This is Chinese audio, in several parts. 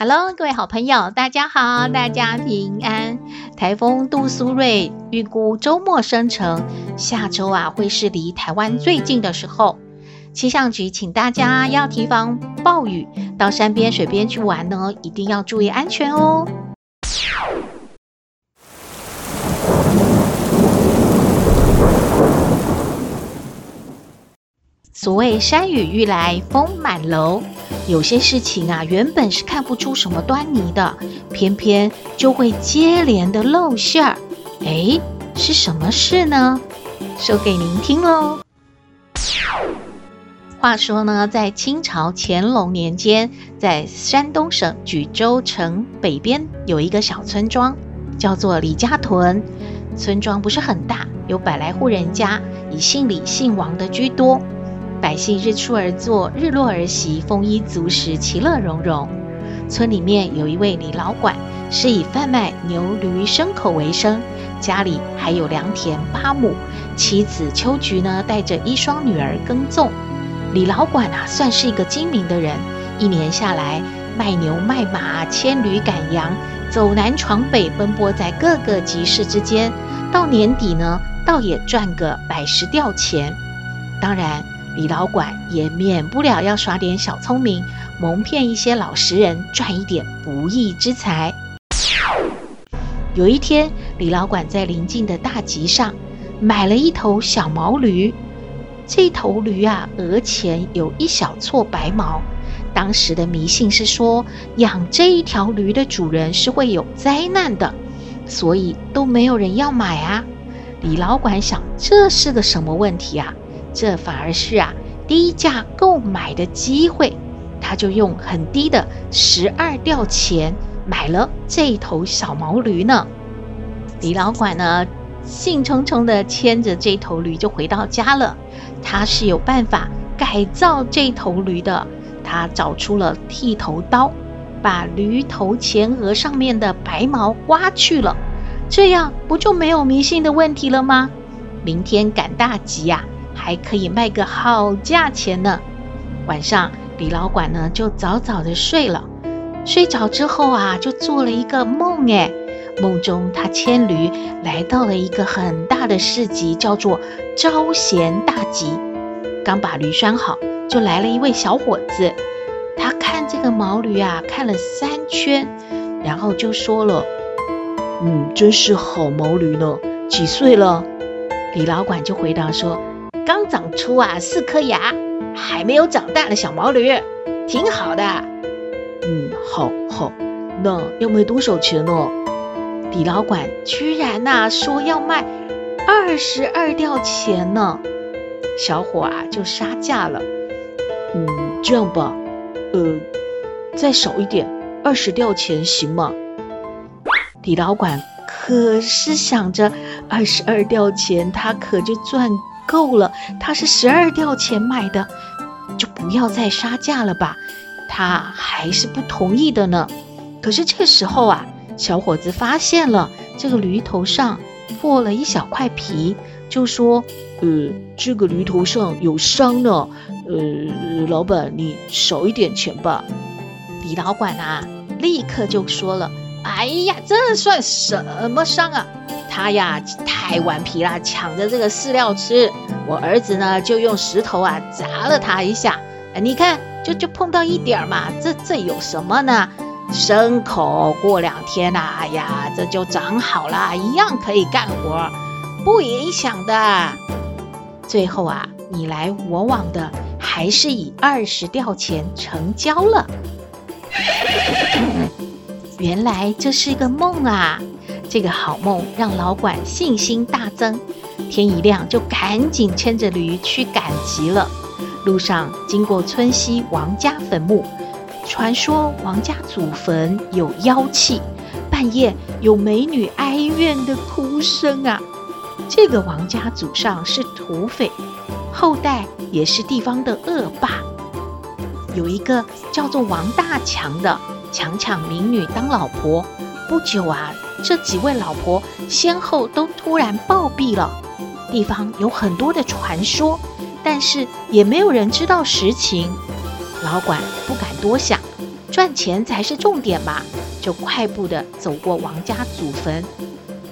Hello，各位好朋友，大家好，大家平安。台风杜苏芮预估周末生成，下周啊会是离台湾最近的时候。气象局请大家要提防暴雨，到山边、水边去玩呢，一定要注意安全哦。所谓山雨欲来风满楼。有些事情啊，原本是看不出什么端倪的，偏偏就会接连的露馅儿。诶，是什么事呢？说给您听喽。话说呢，在清朝乾隆年间，在山东省莒州城北边有一个小村庄，叫做李家屯。村庄不是很大，有百来户人家，以姓李姓王的居多。百姓日出而作，日落而息，丰衣足食，其乐融融。村里面有一位李老管，是以贩卖牛驴牲口为生，家里还有良田八亩，妻子秋菊呢带着一双女儿耕种。李老管啊，算是一个精明的人，一年下来卖牛卖马，牵驴赶羊，走南闯北，奔波在各个集市之间，到年底呢，倒也赚个百十吊钱。当然。李老管也免不了要耍点小聪明，蒙骗一些老实人，赚一点不义之财。有一天，李老管在邻近的大集上买了一头小毛驴。这头驴啊，额前有一小撮白毛。当时的迷信是说，养这一条驴的主人是会有灾难的，所以都没有人要买啊。李老管想，这是个什么问题啊？这反而是啊低价购买的机会，他就用很低的十二吊钱买了这头小毛驴呢。李老管呢兴冲冲地牵着这头驴就回到家了。他是有办法改造这头驴的，他找出了剃头刀，把驴头前额上面的白毛刮去了，这样不就没有迷信的问题了吗？明天赶大集呀！还可以卖个好价钱呢。晚上，李老管呢就早早的睡了。睡着之后啊，就做了一个梦。哎，梦中他牵驴来到了一个很大的市集，叫做招贤大集。刚把驴拴好，就来了一位小伙子。他看这个毛驴啊，看了三圈，然后就说了：“嗯，真是好毛驴呢。几岁了？”李老管就回答说。刚长出啊四颗牙，还没有长大的小毛驴，挺好的。嗯，好好，那要卖多少钱呢？李老管居然呐、说要卖二十二吊钱呢。小伙啊就杀价了。嗯，这样吧，呃，再少一点，二十吊钱行吗？李老管可是想着二十二吊钱，他可就赚。够了，他是十二吊钱买的，就不要再杀价了吧。他还是不同意的呢。可是这个时候啊，小伙子发现了这个驴头上破了一小块皮，就说：“呃，这个驴头上有伤呢。呃，老板，你少一点钱吧。”李老管啊，立刻就说了：“哎呀，这算什么伤啊？”他呀太顽皮了，抢着这个饲料吃。我儿子呢就用石头啊砸了他一下，你看就就碰到一点嘛，这这有什么呢？牲口过两天呐，哎呀这就长好了，一样可以干活，不影响的。最后啊你来我往的，还是以二十吊钱成交了。原来这是一个梦啊。这个好梦让老管信心大增，天一亮就赶紧牵着驴去赶集了。路上经过村西王家坟墓，传说王家祖坟有妖气，半夜有美女哀怨的哭声啊。这个王家祖上是土匪，后代也是地方的恶霸。有一个叫做王大强的，强抢民女当老婆。不久啊，这几位老婆先后都突然暴毙了。地方有很多的传说，但是也没有人知道实情。老管不敢多想，赚钱才是重点嘛，就快步地走过王家祖坟。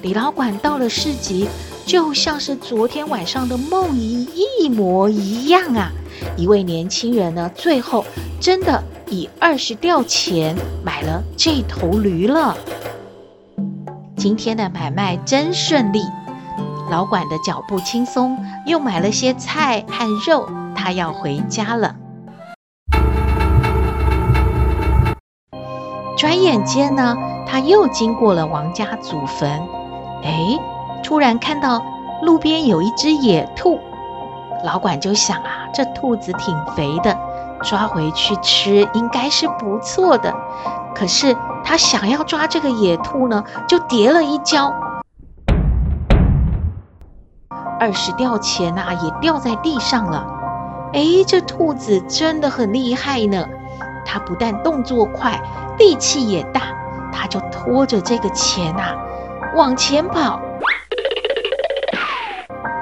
李老管到了市集，就像是昨天晚上的梦一一模一样啊！一位年轻人呢，最后真的以二十吊钱买了这头驴了。今天的买卖真顺利，老管的脚步轻松，又买了些菜和肉，他要回家了。转眼间呢，他又经过了王家祖坟，哎，突然看到路边有一只野兔，老管就想啊，这兔子挺肥的，抓回去吃应该是不错的。可是他想要抓这个野兔呢，就跌了一跤，二十吊钱呐也掉在地上了。哎，这兔子真的很厉害呢，它不但动作快。力气也大，它就拖着这个钱啊往前跑，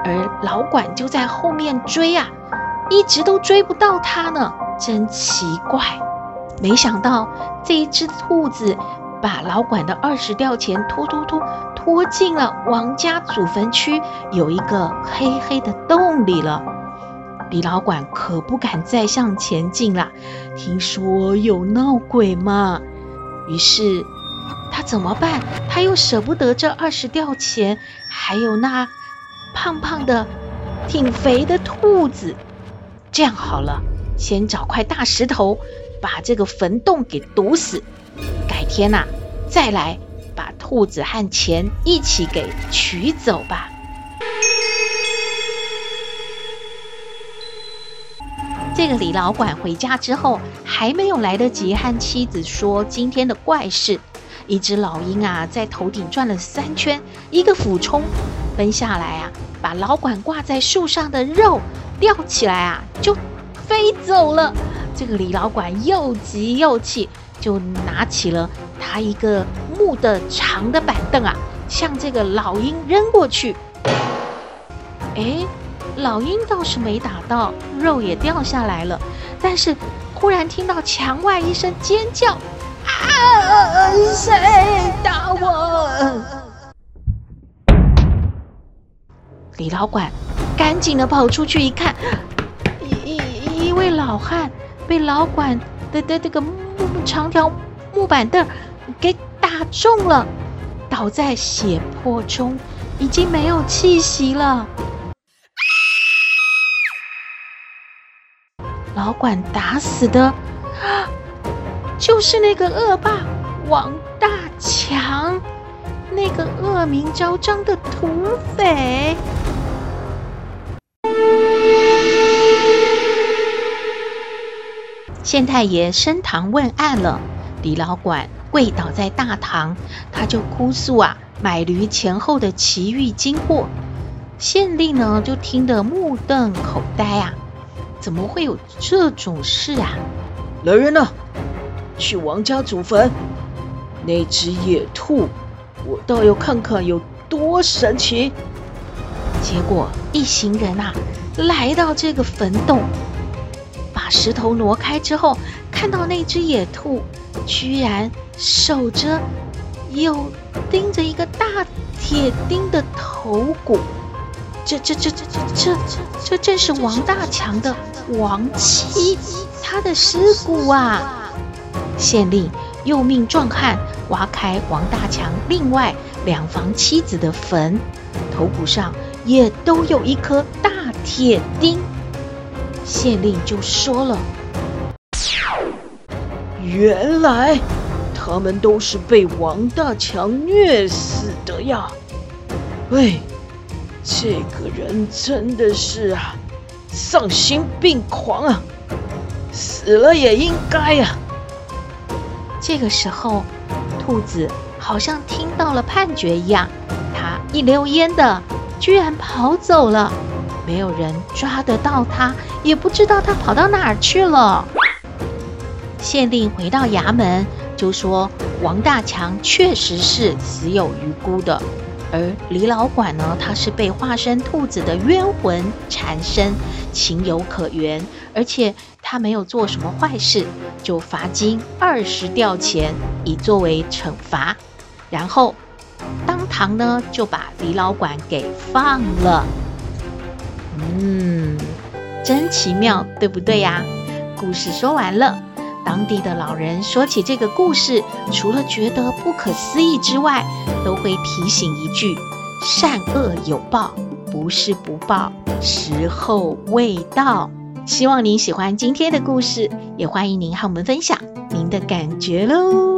而老管就在后面追啊，一直都追不到他呢，真奇怪！没想到这一只兔子把老管的二十吊钱拖拖拖拖进了王家祖坟区有一个黑黑的洞里了。李老管可不敢再向前进了，听说有闹鬼嘛。于是他怎么办？他又舍不得这二十吊钱，还有那胖胖的、挺肥的兔子。这样好了，先找块大石头，把这个坟洞给堵死。改天呐、再来把兔子和钱一起给取走吧。这个李老管回家之后，还没有来得及和妻子说今天的怪事，一只老鹰啊，在头顶转了三圈，一个俯冲，奔下来啊，把老管挂在树上的肉吊起来啊，就飞走了。这个李老管又急又气，就拿起了他一个木的长的板凳啊，向这个老鹰扔过去。哎。老鹰倒是没打到，肉也掉下来了，但是忽然听到墙外一声尖叫：“啊！谁打我？”李老管赶紧的跑出去一看，一一一位老汉被老管的的这个木长条木板凳给打中了，倒在血泊中，已经没有气息了。老管打死的，啊就是那个恶霸王大强，那个恶名昭彰的土匪。县太爷升堂问案了，李老管跪倒在大堂，他就哭诉啊，买驴前后的奇遇经过。县令呢，就听得目瞪口呆啊。怎么会有这种事啊？来人呐，去王家祖坟，那只野兔，我倒要看看有多神奇。结果一行人啊，来到这个坟洞，把石头挪开之后，看到那只野兔居然守着，又钉着一个大铁钉的头骨。这这这这这这这正是王大强的亡妻，他的尸骨啊！县令又命壮汉挖开王大强另外两房妻子的坟，头骨上也都有一颗大铁钉。县令就说了：“原来他们都是被王大强虐死的呀！”哎。这个人真的是啊，丧心病狂啊！死了也应该啊！这个时候，兔子好像听到了判决一样，它一溜烟的居然跑走了，没有人抓得到它，也不知道它跑到哪儿去了。县令回到衙门，就说王大强确实是死有余辜的，而李老管呢，他是被化身兔子的冤魂缠身，情有可原，而且他没有做什么坏事，就罚金二十吊钱，以作为惩罚，然后当堂呢就把李老管给放了。嗯，真奇妙，对不对呀？故事说完了。当地的老人说起这个故事，除了觉得不可思议之外，都会提醒一句：善恶有报，不是不报，时候未到。希望您喜欢今天的故事，也欢迎您和我们分享您的感觉喽。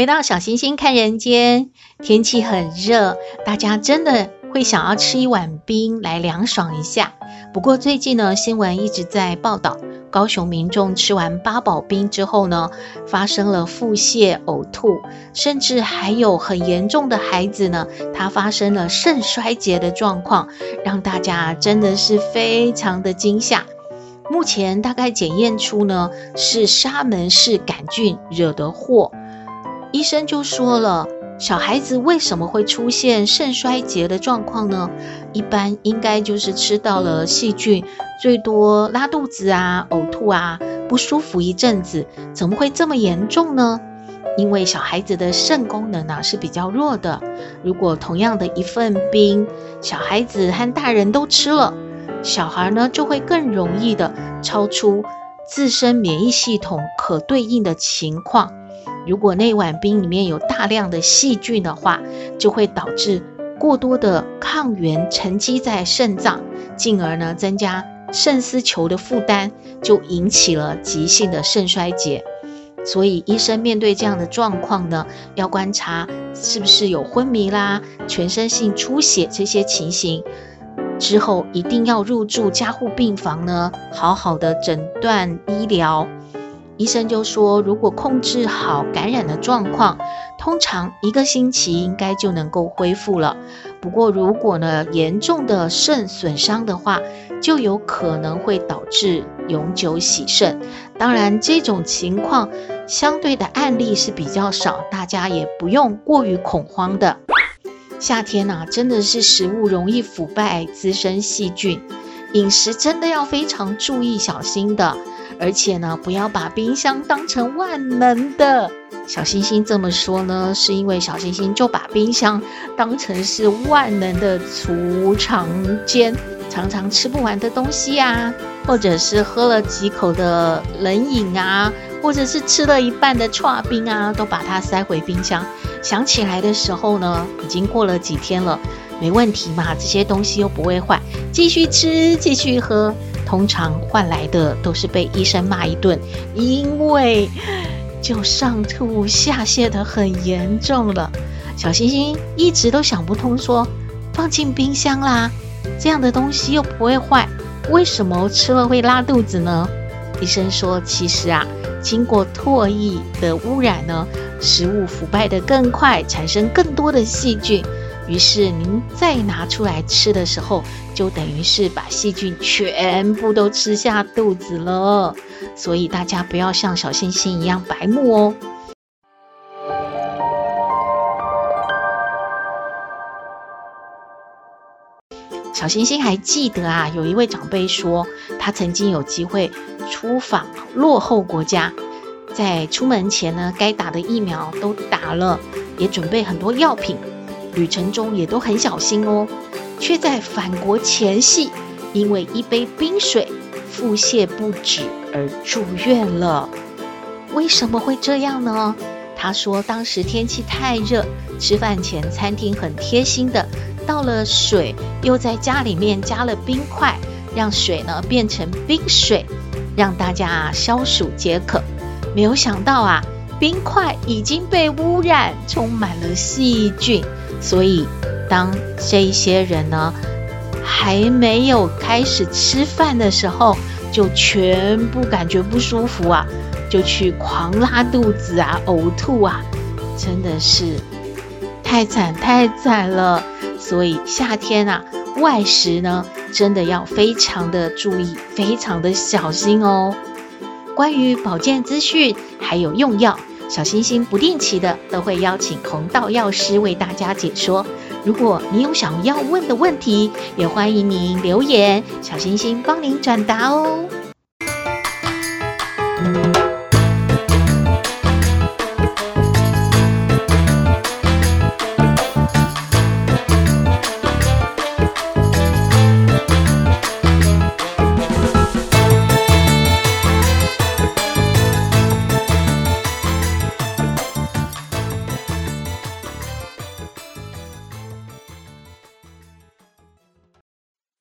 回到小星星看人间，天气很热，大家真的会想要吃一碗冰来凉爽一下。不过最近呢，新闻一直在报道，高雄民众吃完八宝冰之后呢，发生了腹泻、呕吐，甚至还有很严重的孩子呢，他发生了肾衰竭的状况，让大家真的是非常的惊吓。目前大概检验出呢，是沙门氏杆菌惹的祸。医生就说了，小孩子为什么会出现肾衰竭的状况呢？一般应该就是吃到了细菌，最多拉肚子啊、呕吐啊、不舒服一阵子，怎么会这么严重呢？因为小孩子的肾功能呢是比较弱的，如果同样的一份冰，小孩子和大人都吃了，小孩呢就会更容易的超出自身免疫系统可对应的情况。如果那碗冰里面有大量的细菌的话，就会导致过多的抗原沉积在肾脏，进而呢增加肾丝球的负担，就引起了急性的肾衰竭。所以医生面对这样的状况呢，要观察是不是有昏迷啦、全身性出血这些情形，之后一定要入住加护病房呢，好好的诊断医疗。医生就说，如果控制好感染的状况，通常一个星期应该就能够恢复了。不过，如果呢严重的肾损伤的话，就有可能会导致永久洗肾。当然，这种情况相对的案例是比较少，大家也不用过于恐慌的。夏天呐、真的是食物容易腐败、滋生细菌，饮食真的要非常注意、小心的。而且呢，不要把冰箱当成万能的。小星星这么说呢，是因为小星星就把冰箱当成是万能的储藏间，常常吃不完的东西啊，或者是喝了几口的冷饮啊，或者是吃了一半的串冰啊，都把它塞回冰箱。想起来的时候呢，已经过了几天了，没问题嘛，这些东西又不会坏，继续吃，继续喝。通常换来的都是被医生骂一顿，因为就上吐下泻的很严重了。小星星一直都想不通说，说放进冰箱啦，这样的东西又不会坏，为什么吃了会拉肚子呢？医生说，其实啊，经过唾液的污染呢，食物腐败得更快，产生更多的细菌。于是您再拿出来吃的时候，就等于是把细菌全部都吃下肚子了。所以大家不要像小星星一样白目哦。小星星还记得啊，有一位长辈说，他曾经有机会出访落后国家，在出门前呢，该打的疫苗都打了，也准备很多药品。旅程中也都很小心哦，却在返国前夕，因为一杯冰水腹泻不止而住院了。为什么会这样呢？他说当时天气太热，吃饭前餐厅很贴心的倒了水，又在家里面加了冰块，让水呢变成冰水，让大家消暑解渴。没有想到啊，冰块已经被污染，充满了细菌，所以当这一些人呢还没有开始吃饭的时候，就全部感觉不舒服啊，就去狂拉肚子啊，呕吐啊，真的是太惨太惨了。所以夏天啊，外食呢，真的要非常的注意，非常的小心哦。关于保健资讯还有用药，小星星不定期的都会邀请红道药师为大家解说。如果你有想要问的问题，也欢迎您留言，小星星帮您转达哦。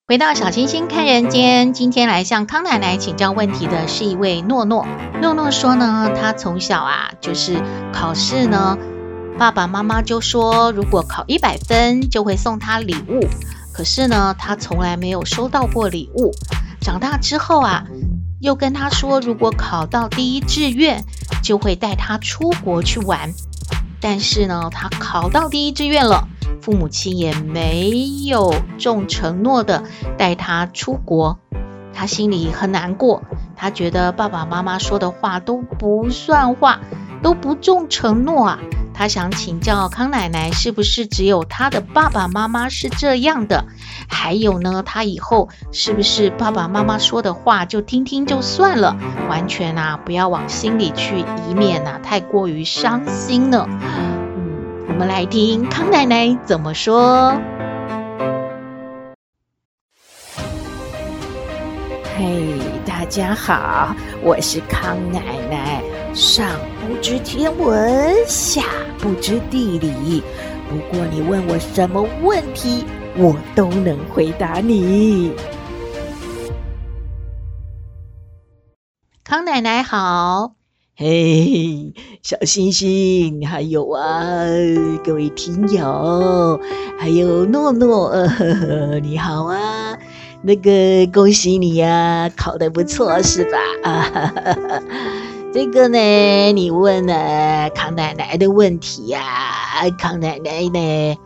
回到小星星看人间，今天来向康奶奶请教问题的是一位诺诺。诺诺说呢，他从小啊就是考试呢，爸爸妈妈就说如果考一百分就会送他礼物，可是呢他从来没有收到过礼物。长大之后啊，又跟他说如果考到第一志愿就会带他出国去玩，但是呢他考到第一志愿了。父母亲也没有重承诺的带他出国，他心里很难过。他觉得爸爸妈妈说的话都不算话，都不重承诺啊。他想请教康奶奶，是不是只有他的爸爸妈妈是这样的？还有呢，他以后是不是爸爸妈妈说的话就听听就算了，完全啊不要往心里去，以免啊太过于伤心呢？我们来听康奶奶怎么说。嘿，大家好，我是康奶奶。上不知天文，下不知地理。不过你问我什么问题，我都能回答你。康奶奶好。嘿，小星星，还有啊，各位听友，还有诺诺，呃呵呵，你好啊！那个恭喜你呀，考得不错是吧？啊哈哈，这个呢，你问了康奶奶的问题呀，康奶奶呢，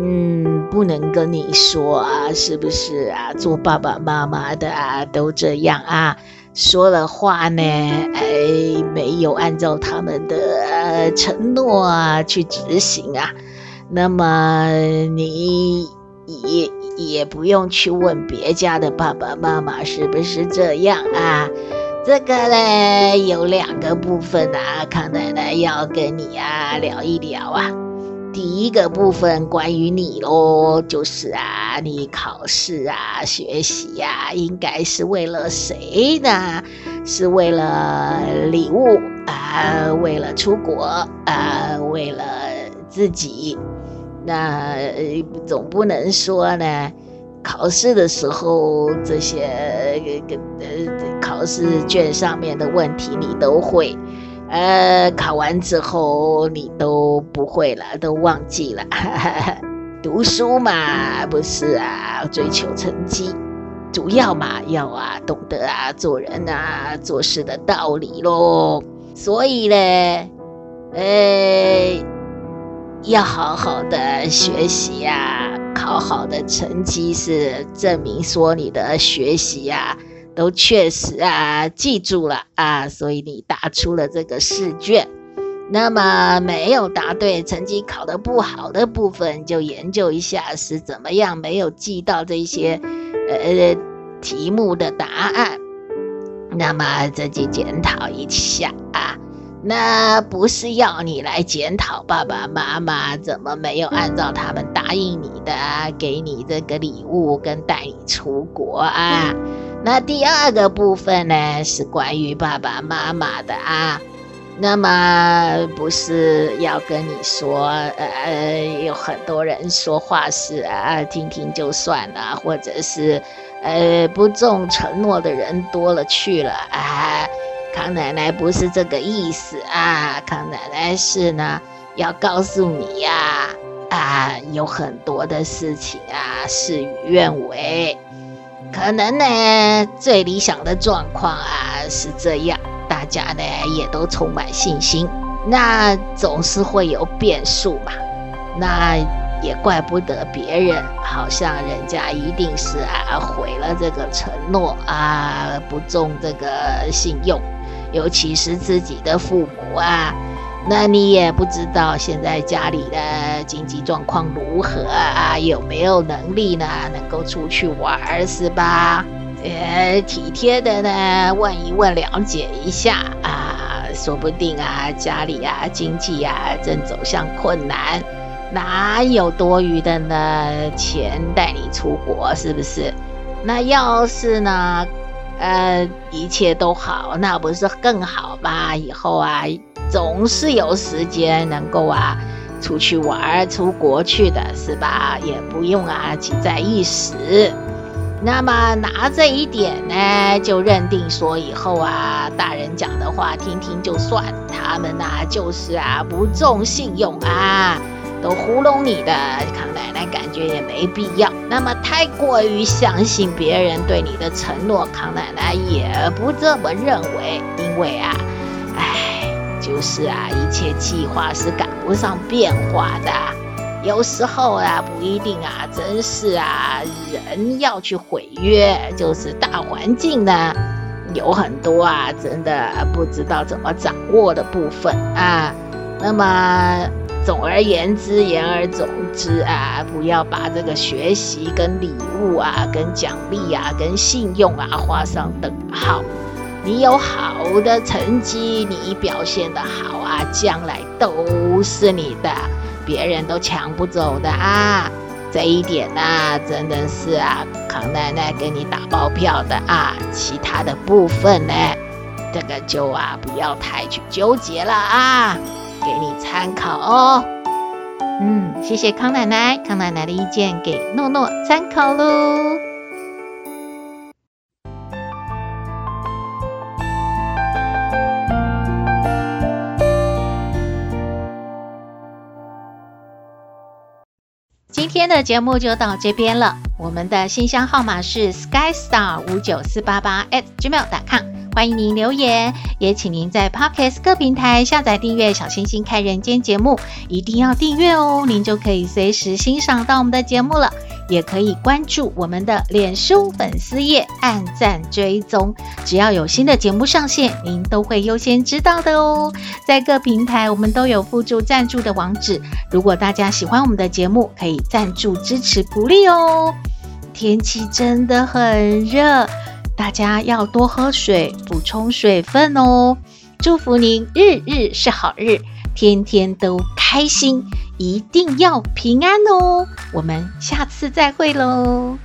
嗯，不能跟你说啊，是不是啊？做爸爸妈妈的啊，都这样啊。说了话呢，哎，没有按照他们的呃承诺啊去执行啊，那么你也也不用去问别家的爸爸妈妈是不是这样啊？这个呢，有两个部分啊，康奶奶要跟你啊聊一聊啊。第一个部分关于你喽，就是啊，你考试啊、学习呀、啊，应该是为了谁呢？是为了礼物啊，为了出国啊，为了自己。那总不能说呢，考试的时候这些呃考试卷上面的问题你都会。呃，考完之后你都不会了，都忘记了。读书嘛，不是啊，追求成绩，主要嘛要啊懂得啊做人啊做事的道理喽。所以呢，呃，要好好的学习呀，考好的成绩是证明说你的学习呀。都确实啊，记住了啊，所以你答出了这个试卷。那么没有答对，成绩考得不好的部分，就研究一下是怎么样没有记到这些呃题目的答案。那么自己检讨一下啊。那不是要你来检讨爸爸妈妈怎么没有按照他们答应你的，给你这个礼物跟带你出国啊。那第二个部分呢，是关于爸爸妈妈的啊。那么不是要跟你说，呃，有很多人说话是啊，听听就算了，或者是，呃，不重承诺的人多了去了啊。康奶奶不是这个意思啊，康奶奶是呢，要告诉你呀，啊，有很多的事情啊，事与愿违，可能呢，最理想的状况啊是这样。大家呢也都充满信心，那总是会有变数嘛，那也怪不得别人，好像人家一定是啊毁了这个承诺啊，不重这个信用，尤其是自己的父母啊，那你也不知道现在家里的经济状况如何啊，有没有能力呢，能够出去玩是吧？呃，体贴的呢，问一问，了解一下啊，说不定啊，家里啊，经济啊，正走向困难，哪有多余的呢？钱带你出国是不是？那要是呢，呃，一切都好，那不是更好吗？以后啊，总是有时间能够啊，出去玩，出国去的是吧？也不用啊，急在一时。那么拿这一点呢，就认定说以后啊，大人讲的话听听就算，他们呐、就是啊不重信用啊，都糊弄你的。康奶奶感觉也没必要。那么太过于相信别人对你的承诺，康奶奶也不这么认为，因为啊，哎，就是啊，一切计划是赶不上变化的。有时候啊，不一定啊，真是啊，人要去毁约，就是大环境呢，有很多啊，真的不知道怎么掌握的部分啊。那么，总而言之，言而总之啊，不要把这个学习跟礼物啊、跟奖励啊、跟信用啊画上等号。你有好的成绩，你表现得好啊，将来都是你的。别人都抢不走的啊！这一点呢、啊，真的是啊，康奶奶给你打包票的啊。其他的部分呢，这个就啊，不要太去纠结了啊，给你参考哦。嗯，谢谢康奶奶，康奶奶的意见给诺诺参考喽。今天的节目就到这边了。我们的信箱号码是 skystar 五九四八八 at gmail.com，欢迎您留言，也请您在 Podcast 各平台下载订阅小星星看人间节目，一定要订阅哦，您就可以随时欣赏到我们的节目了。也可以关注我们的脸书粉丝页，按赞追踪，只要有新的节目上线，您都会优先知道的哦。在各平台，我们都有附注赞助的网址，如果大家喜欢我们的节目，可以赞助支持鼓励哦。天气真的很热，大家要多喝水，补充水分哦。祝福您日日是好日，天天都开心。一定要平安哦！我们下次再会喽。